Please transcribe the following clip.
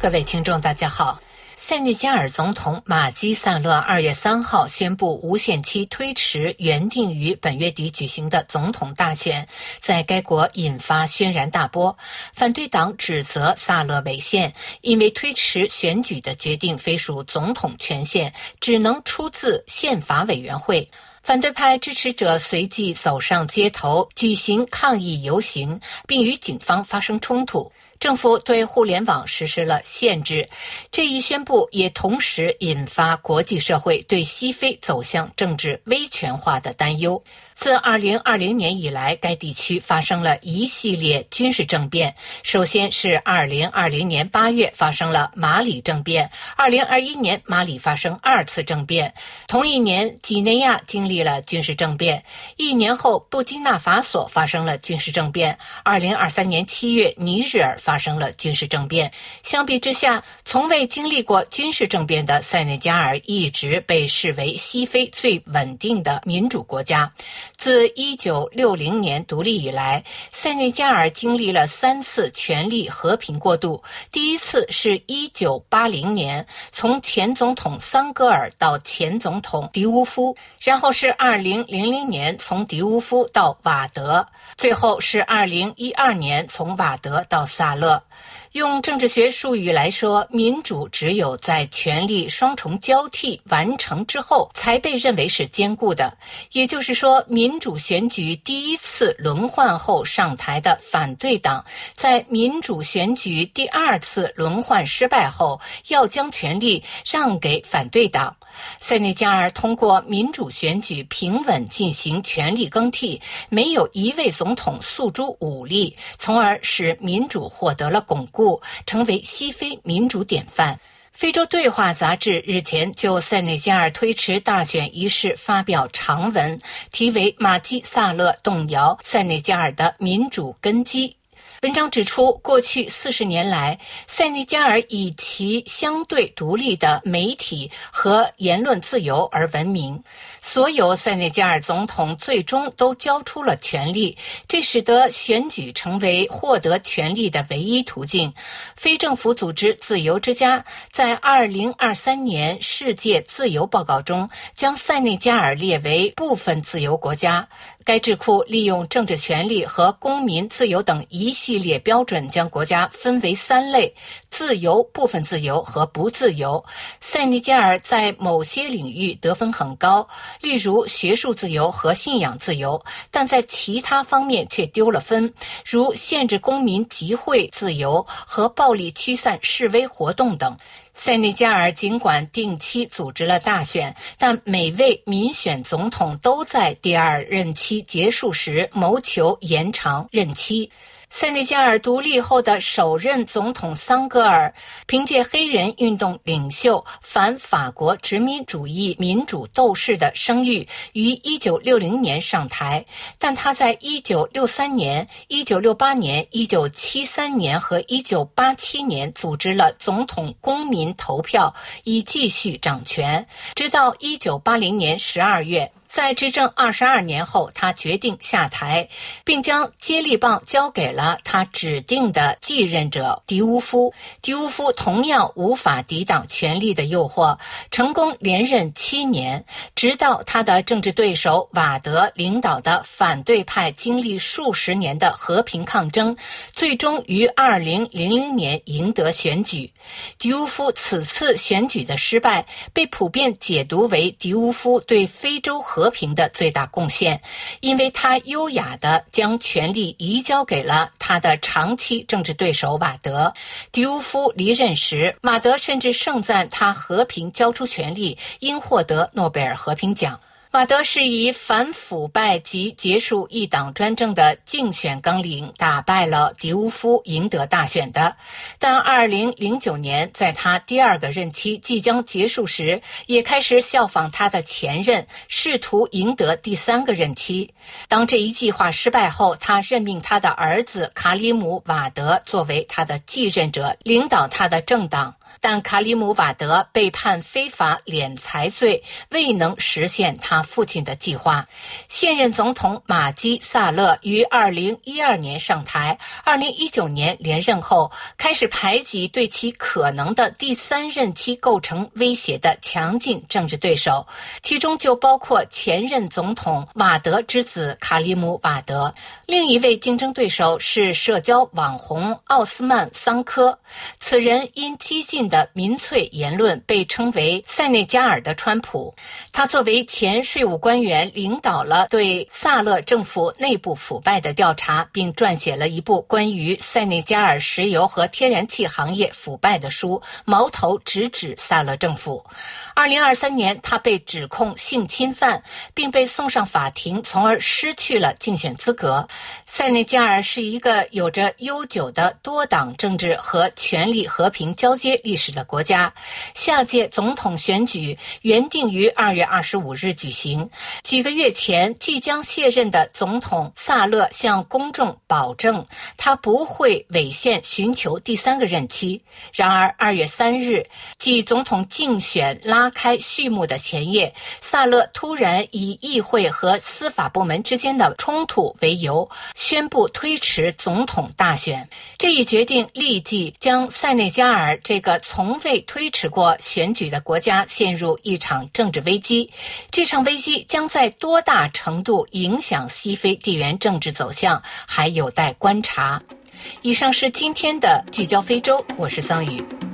各位听众，大家好。塞内加尔总统马基萨勒二月三号宣布无限期推迟原定于本月底举行的总统大选，在该国引发轩然大波。反对党指责萨勒违宪，因为推迟选举的决定非属总统权限，只能出自宪法委员会。反对派支持者随即走上街头举行抗议游行，并与警方发生冲突。政府对互联网实施了限制，这一宣布也同时引发国际社会对西非走向政治威权化的担忧。自2020年以来，该地区发生了一系列军事政变。首先是2020年8月发生了马里政变，2021年马里发生二次政变。同一年，几内亚经历了军事政变。一年后，布基纳法索发生了军事政变。2023年7月，尼日尔发生了军事政变。相比之下，从未经历过军事政变的塞内加尔一直被视为西非最稳定的民主国家。自1960年独立以来，塞内加尔经历了三次权力和平过渡。第一次是一九八零年，从前总统桑戈尔到前总统迪乌夫；然后是2000年，从迪乌夫到瓦德；最后是2012年，从瓦德到萨勒。用政治学术语来说，民主只有在权力双重交替完成之后，才被认为是坚固的。也就是说，民主选举第一次轮换后上台的反对党，在民主选举第二次轮换失败后，要将权力让给反对党。塞内加尔通过民主选举平稳进行权力更替，没有一位总统诉诸武力，从而使民主获得了巩固，成为西非民主典范。非洲对话杂志日前就塞内加尔推迟大选一事发表长文，题为《马基萨勒动摇塞内加尔的民主根基》。文章指出，过去四十年来，塞内加尔以其相对独立的媒体和言论自由而闻名。所有塞内加尔总统最终都交出了权力，这使得选举成为获得权力的唯一途径。非政府组织“自由之家”在二零二三年世界自由报告中将塞内加尔列为部分自由国家。该智库利用政治权利和公民自由等一系系列标准，将国家分为三类：自由、部分自由和不自由。塞内加尔在某些领域得分很高，例如学术自由和信仰自由，但在其他方面却丢了分，如限制公民集会自由和暴力驱散示威活动等。塞内加尔尽管定期组织了大选，但每位民选总统都在第二任期结束时谋求延长任期。塞内加尔独立后的首任总统桑戈尔，凭借黑人运动领袖、反法国殖民主义民主斗士的声誉，于1960年上台。但他在1963年、1968年、1973年和1987年组织了总统公民投票，以继续掌权，直到1980年12月。在执政二十二年后，他决定下台，并将接力棒交给了他指定的继任者迪乌夫。迪乌夫同样无法抵挡权力的诱惑，成功连任七年，直到他的政治对手瓦德领导的反对派经历数十年的和平抗争，最终于二零零零年赢得选举。迪乌夫此次选举的失败被普遍解读为迪乌夫对非洲和平的最大贡献，因为他优雅地将权力移交给了他的长期政治对手瓦德。迪乌夫离任时，马德甚至盛赞他和平交出权力，应获得诺贝尔和平奖。马德是以反腐败及结束一党专政的竞选纲领打败了迪乌夫，赢得大选的。但2009年，在他第二个任期即将结束时，也开始效仿他的前任，试图赢得第三个任期。当这一计划失败后，他任命他的儿子卡里姆·瓦德作为他的继任者，领导他的政党。但卡里姆瓦德被判非法敛财罪，未能实现他父亲的计划。现任总统马基萨勒于二零一二年上台，二零一九年连任后，开始排挤对其可能的第三任期构成威胁的强劲政治对手，其中就包括前任总统瓦德之子卡里姆瓦德。另一位竞争对手是社交网红奥斯曼桑科，此人因激进的民粹言论被称为“塞内加尔的川普”。他作为前税务官员，领导了对萨勒政府内部腐败的调查，并撰写了一部关于塞内加尔石油和天然气行业腐败的书，矛头直指萨勒政府。二零二三年，他被指控性侵犯，并被送上法庭，从而失去了竞选资格。塞内加尔是一个有着悠久的多党政治和权力和平交接历史的国家。下届总统选举原定于二月二十五日举行。几个月前，即将卸任的总统萨勒向公众保证，他不会违宪寻求第三个任期。然而，二月三日，即总统竞选拉开序幕的前夜，萨勒突然以议会和司法部门之间的冲突为由。宣布推迟总统大选，这一决定立即将塞内加尔这个从未推迟过选举的国家陷入一场政治危机。这场危机将在多大程度影响西非地缘政治走向，还有待观察。以上是今天的聚焦非洲，我是桑宇。